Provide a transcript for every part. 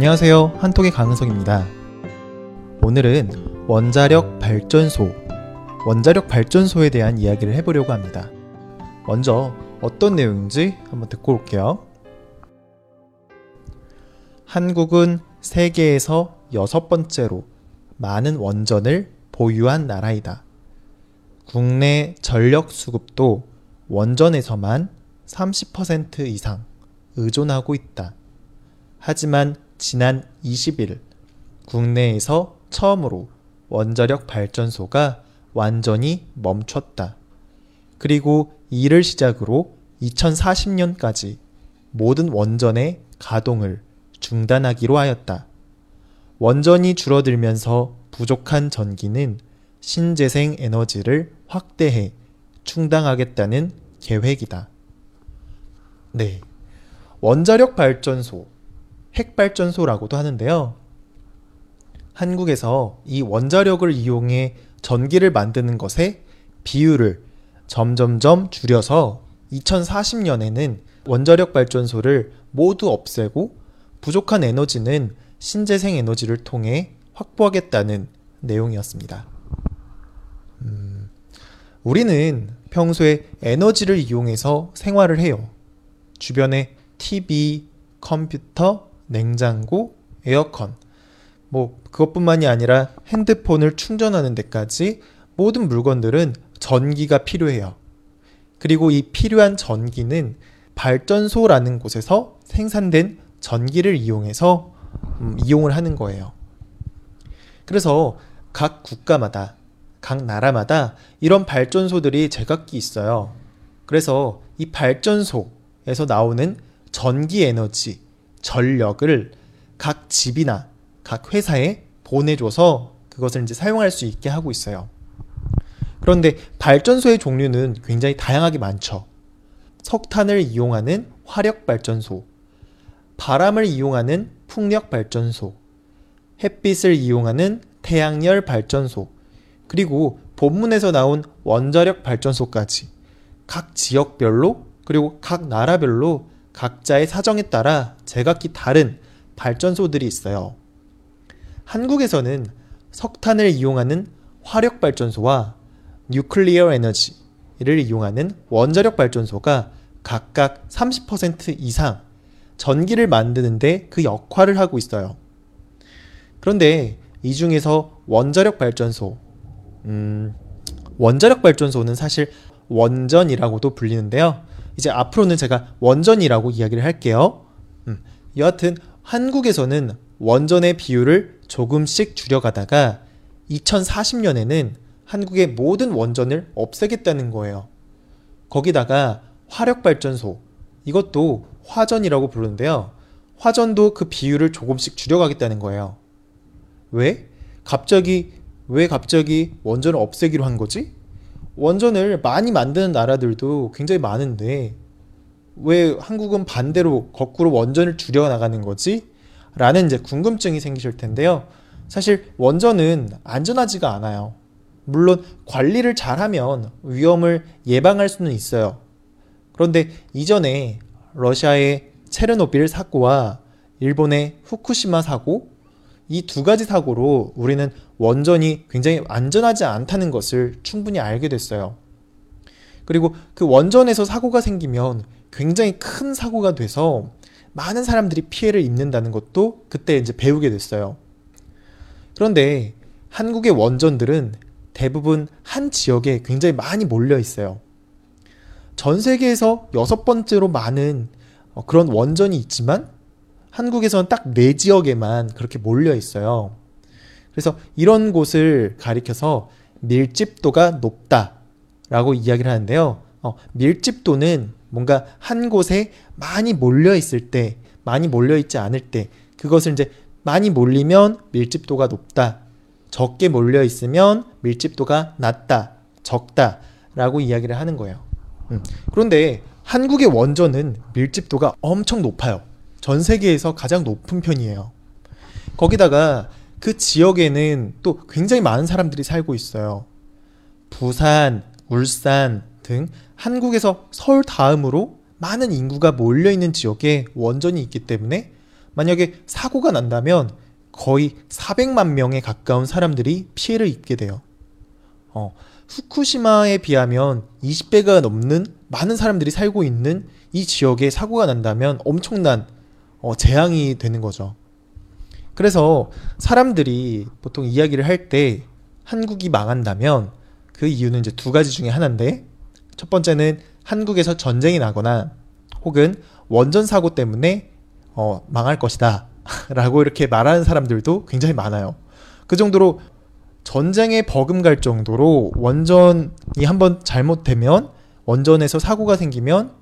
안녕하세요. 한톡의 강은석입니다. 오늘은 원자력 발전소, 원자력 발전소에 대한 이야기를 해보려고 합니다. 먼저 어떤 내용인지 한번 듣고 올게요. 한국은 세계에서 여섯 번째로 많은 원전을 보유한 나라이다. 국내 전력 수급도 원전에서만 30% 이상 의존하고 있다. 하지만 지난 20일 국내에서 처음으로 원자력 발전소가 완전히 멈췄다. 그리고 이를 시작으로 2040년까지 모든 원전의 가동을 중단하기로 하였다. 원전이 줄어들면서 부족한 전기는 신재생 에너지를 확대해 충당하겠다는 계획이다. 네. 원자력 발전소, 핵발전소라고도 하는데요. 한국에서 이 원자력을 이용해 전기를 만드는 것의 비율을 점점점 줄여서 2040년에는 원자력 발전소를 모두 없애고 부족한 에너지는 신재생 에너지를 통해 확보하겠다는 내용이었습니다. 음, 우리는 평소에 에너지를 이용해서 생활을 해요. 주변에 TV, 컴퓨터, 냉장고, 에어컨, 뭐 그것뿐만이 아니라 핸드폰을 충전하는 데까지 모든 물건들은 전기가 필요해요. 그리고 이 필요한 전기는 발전소라는 곳에서 생산된 전기를 이용해서 음, 이용을 하는 거예요. 그래서 각 국가마다, 각 나라마다 이런 발전소들이 제각기 있어요. 그래서 이 발전소에서 나오는 전기 에너지, 전력을 각 집이나 각 회사에 보내줘서 그것을 이제 사용할 수 있게 하고 있어요. 그런데 발전소의 종류는 굉장히 다양하게 많죠. 석탄을 이용하는 화력 발전소, 바람을 이용하는 풍력 발전소, 햇빛을 이용하는 태양열 발전소, 그리고 본문에서 나온 원자력 발전소까지 각 지역별로 그리고 각 나라별로 각자의 사정에 따라 제각기 다른 발전소들이 있어요. 한국에서는 석탄을 이용하는 화력 발전소와 뉴클리어 에너지를 이용하는 원자력 발전소가 각각 30% 이상 전기를 만드는데 그 역할을 하고 있어요. 그런데 이 중에서 원자력 발전소, 음, 원자력 발전소는 사실 원전이라고도 불리는데요. 이제 앞으로는 제가 원전이라고 이야기를 할게요. 음, 여하튼 한국에서는 원전의 비율을 조금씩 줄여가다가 2040년에는 한국의 모든 원전을 없애겠다는 거예요. 거기다가 화력발전소, 이것도 화전이라고 부르는데요. 화전도 그 비율을 조금씩 줄여가겠다는 거예요. 왜? 갑자기, 왜 갑자기 원전을 없애기로 한 거지? 원전을 많이 만드는 나라들도 굉장히 많은데, 왜 한국은 반대로 거꾸로 원전을 줄여 나가는 거지? 라는 이제 궁금증이 생기실 텐데요. 사실 원전은 안전하지가 않아요. 물론 관리를 잘하면 위험을 예방할 수는 있어요. 그런데 이전에 러시아의 체르노빌 사고와 일본의 후쿠시마 사고 이 두 가지 사고로 우리는 원전이 굉장히 안전하지 않다는 것을 충분히 알게 됐어요. 그리고 그 원전에서 사고가 생기면 굉장히 큰 사고가 돼서 많은 사람들이 피해를 입는다는 것도 그때 이제 배우게 됐어요. 그런데 한국의 원전들은 대부분 한 지역에 굉장히 많이 몰려 있어요. 전 세계에서 여섯 번째로 많은 어, 그런 원전이 있지만 한국에서는 딱 네 지역에만 그렇게 몰려 있어요. 그래서 이런 곳을 가리켜서 밀집도가 높다라고 이야기를 하는데요. 어, 밀집도는 뭔가 한 곳에 많이 몰려 있을 때, 많이 몰려 있지 않을 때, 그것을 이제 많이 몰리면 밀집도가 높다. 적게 몰려 있으면 밀집도가 낮다. 적다. 라고 이야기를 하는 거예요. 음. 그런데 한국의 원전은 밀집도가 엄청 높아요. 전 세계에서 가장 높은 편이에요. 거기다가 그 지역에는 또 굉장히 많은 사람들이 살고 있어요. 부산, 울산 등 한국에서 서울 다음으로 많은 인구가 몰려 있는 지역에 원전이 있기 때문에 만약에 사고가 난다면 거의 400만 명에 가까운 사람들이 피해를 입게 돼요. 어, 후쿠시마에 비하면 20배가 넘는 많은 사람들이 살고 있는 이 지역에 사고가 난다면 엄청난 어, 재앙이 되는 거죠. 그래서 사람들이 보통 이야기를 할 때 한국이 망한다면 그 이유는 이제 두 가지 중에 하나인데 첫 번째는 한국에서 전쟁이 나거나 혹은 원전 사고 때문에 어, 망할 것이다. 라고 이렇게 말하는 사람들도 굉장히 많아요. 그 정도로 전쟁에 버금갈 정도로 원전이 한번 잘못되면 원전에서 사고가 생기면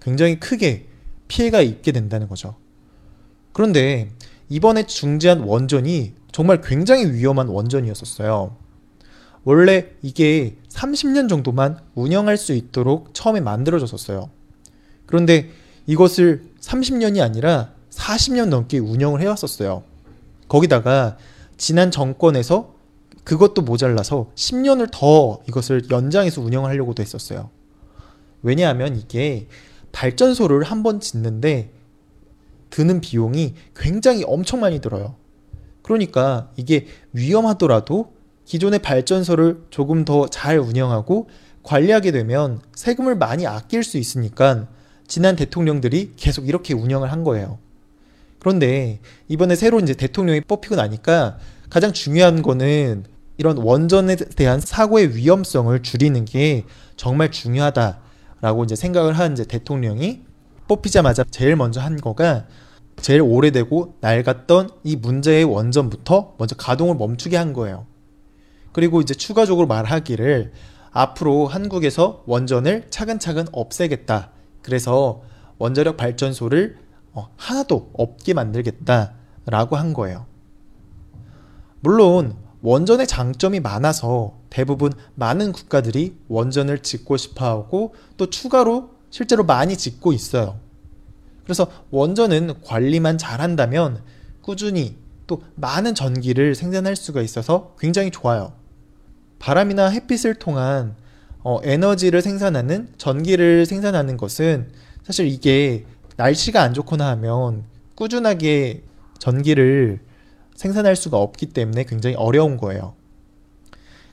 굉장히 크게 피해가 입게 된다는 거죠. 그런데 이번에 중지한 원전이 정말 굉장히 위험한 원전이었었어요. 원래 이게 30년 정도만 운영할 수 있도록 처음에 만들어졌었어요. 그런데 이것을 30년이 아니라 40년 넘게 운영을 해왔었어요. 거기다가 지난 정권에서 그것도 모자라서 10년을 더 이것을 연장해서 운영을 하려고도 했었어요. 왜냐하면 이게 발전소를 한 번 짓는데 드는 비용이 굉장히 엄청 많이 들어요. 그러니까 이게 위험하더라도 기존의 발전소를 조금 더 잘 운영하고 관리하게 되면 세금을 많이 아낄 수 있으니까 지난 대통령들이 계속 이렇게 운영을 한 거예요. 그런데 이번에 새로 이제 대통령이 뽑히고 나니까 가장 중요한 거는 이런 원전에 대한 사고의 위험성을 줄이는 게 정말 중요하다라고 이제 생각을 한 이제 대통령이 뽑히자마자 제일 먼저 한 거가 제일 오래되고 낡았던 이 문제의 원전부터 먼저 가동을 멈추게 한 거예요. 그리고 이제 추가적으로 말하기를 앞으로 한국에서 원전을 차근차근 없애겠다. 그래서 원자력 발전소를 어, 하나도 없게 만들겠다라고 한 거예요. 물론 원전의 장점이 많아서 대부분 많은 국가들이 원전을 짓고 싶어 하고 또 추가로 실제로 많이 짓고 있어요. 그래서 원전은 관리만 잘한다면 꾸준히 또 많은 전기를 생산할 수가 있어서 굉장히 좋아요. 바람이나 햇빛을 통한 어, 에너지를 생산하는 전기를 생산하는 것은 사실 이게 날씨가 안 좋거나 하면 꾸준하게 전기를 생산할 수가 없기 때문에 굉장히 어려운 거예요.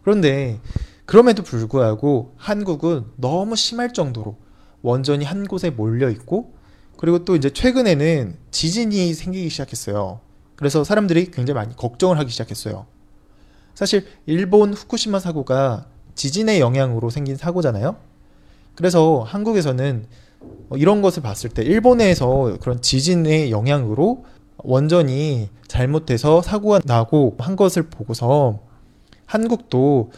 그런데 그럼에도 불구하고 한국은 너무 심할 정도로 원전이 한 곳에 몰려 있고 그리고 또 이제 최근에는 지진이 생기기 시작했어요. 그래서 사람들이 굉장히 많이 걱정을 하기 시작했어요. 사실 일본 후쿠시마 사고가 지진의 영향으로 생긴 사고잖아요. 그래서 한국에서는 이런 것을 봤을 때 일본에서 그런 지진의 영향으로 원전이 잘못돼서 사고가 나고 한 것을 보고서 한국도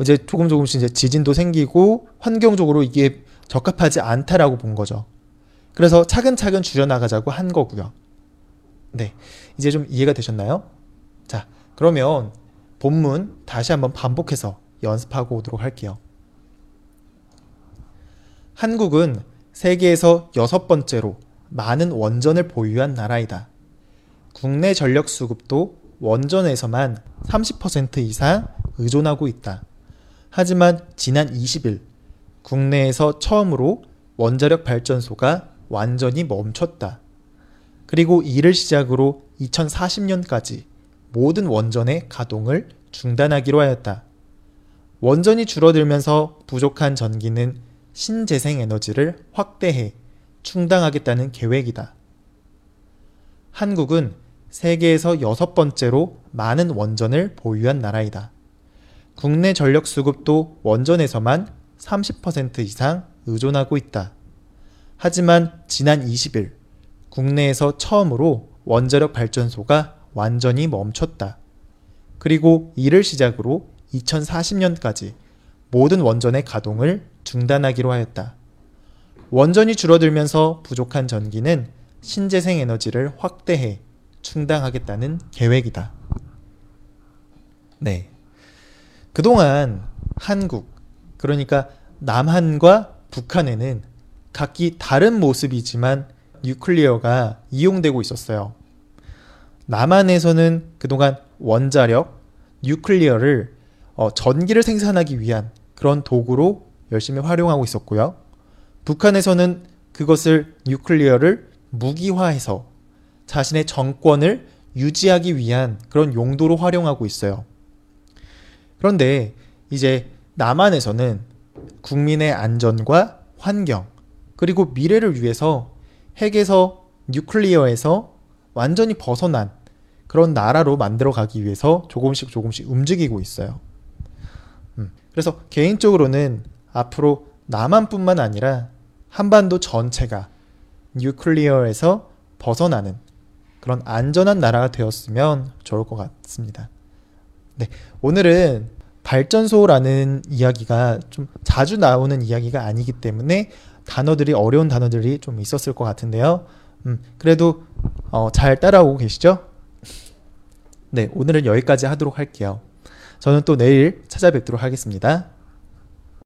이제 조금 조금씩 이제 지진도 생기고 환경적으로 이게 적합하지 않다라고 본 거죠. 그래서 차근차근 줄여나가자고 한 거고요. 네. 이제 좀 이해가 되셨나요? 자, 그러면 본문 다시 한번 반복해서 연습하고 오도록 할게요. 한국은 세계에서 여섯 번째로 많은 원전을 보유한 나라이다. 국내 전력 수급도 원전에서만 30% 이상 의존하고 있다. 하지만 지난 20일 국내에서 처음으로 원자력 발전소가 완전히 멈췄다. 그리고 이를 시작으로 2040년까지 모든 원전의 가동을 중단하기로 하였다. 원전이 줄어들면서 부족한 전기는 신재생 에너지를 확대해 충당하겠다는 계획이다. 한국은 세계에서 여섯 번째로 많은 원전을 보유한 나라이다. 국내 전력 수급도 원전에서만 30% 이상 의존하고 있다. 하지만 지난 20일 국내에서 처음으로 원자력 발전소가 완전히 멈췄다. 그리고 이를 시작으로 2040년까지 모든 원전의 가동을 중단하기로 하였다. 원전이 줄어들면서 부족한 전기는 신재생 에너지를 확대해 충당하겠다는 계획이다. 네. 그동안 한국, 그러니까 남한과 북한에는 각기 다른 모습이지만 뉴클리어가 이용되고 있었어요. 남한에서는 그동안 원자력, 뉴클리어를 어, 전기를 생산하기 위한 그런 도구로 열심히 활용하고 있었고요. 북한에서는 그것을 뉴클리어를 무기화해서 자신의 정권을 유지하기 위한 그런 용도로 활용하고 있어요. 그런데 이제 남한에서는 국민의 안전과 환경 그리고 미래를 위해서 핵에서 뉴클리어에서 완전히 벗어난 그런 나라로 만들어 가기 위해서 조금씩 조금씩 움직이고 있어요. 음, 그래서 개인적으로는 앞으로 남한뿐만 아니라 한반도 전체가 뉴클리어에서 벗어나는 그런 안전한 나라가 되었으면 좋을 것 같습니다. 네, 오늘은 발전소라는 이야기가 좀 자주 나오는 이야기가 아니기 때문에 단어들이 어려운 단어들이 좀 있었을 것 같은데요. 음, 그래도 어, 잘 따라오고 계시죠? 네, 오늘은 여기까지 하도록 할게요. 저는 또 내일 찾아뵙도록 하겠습니다.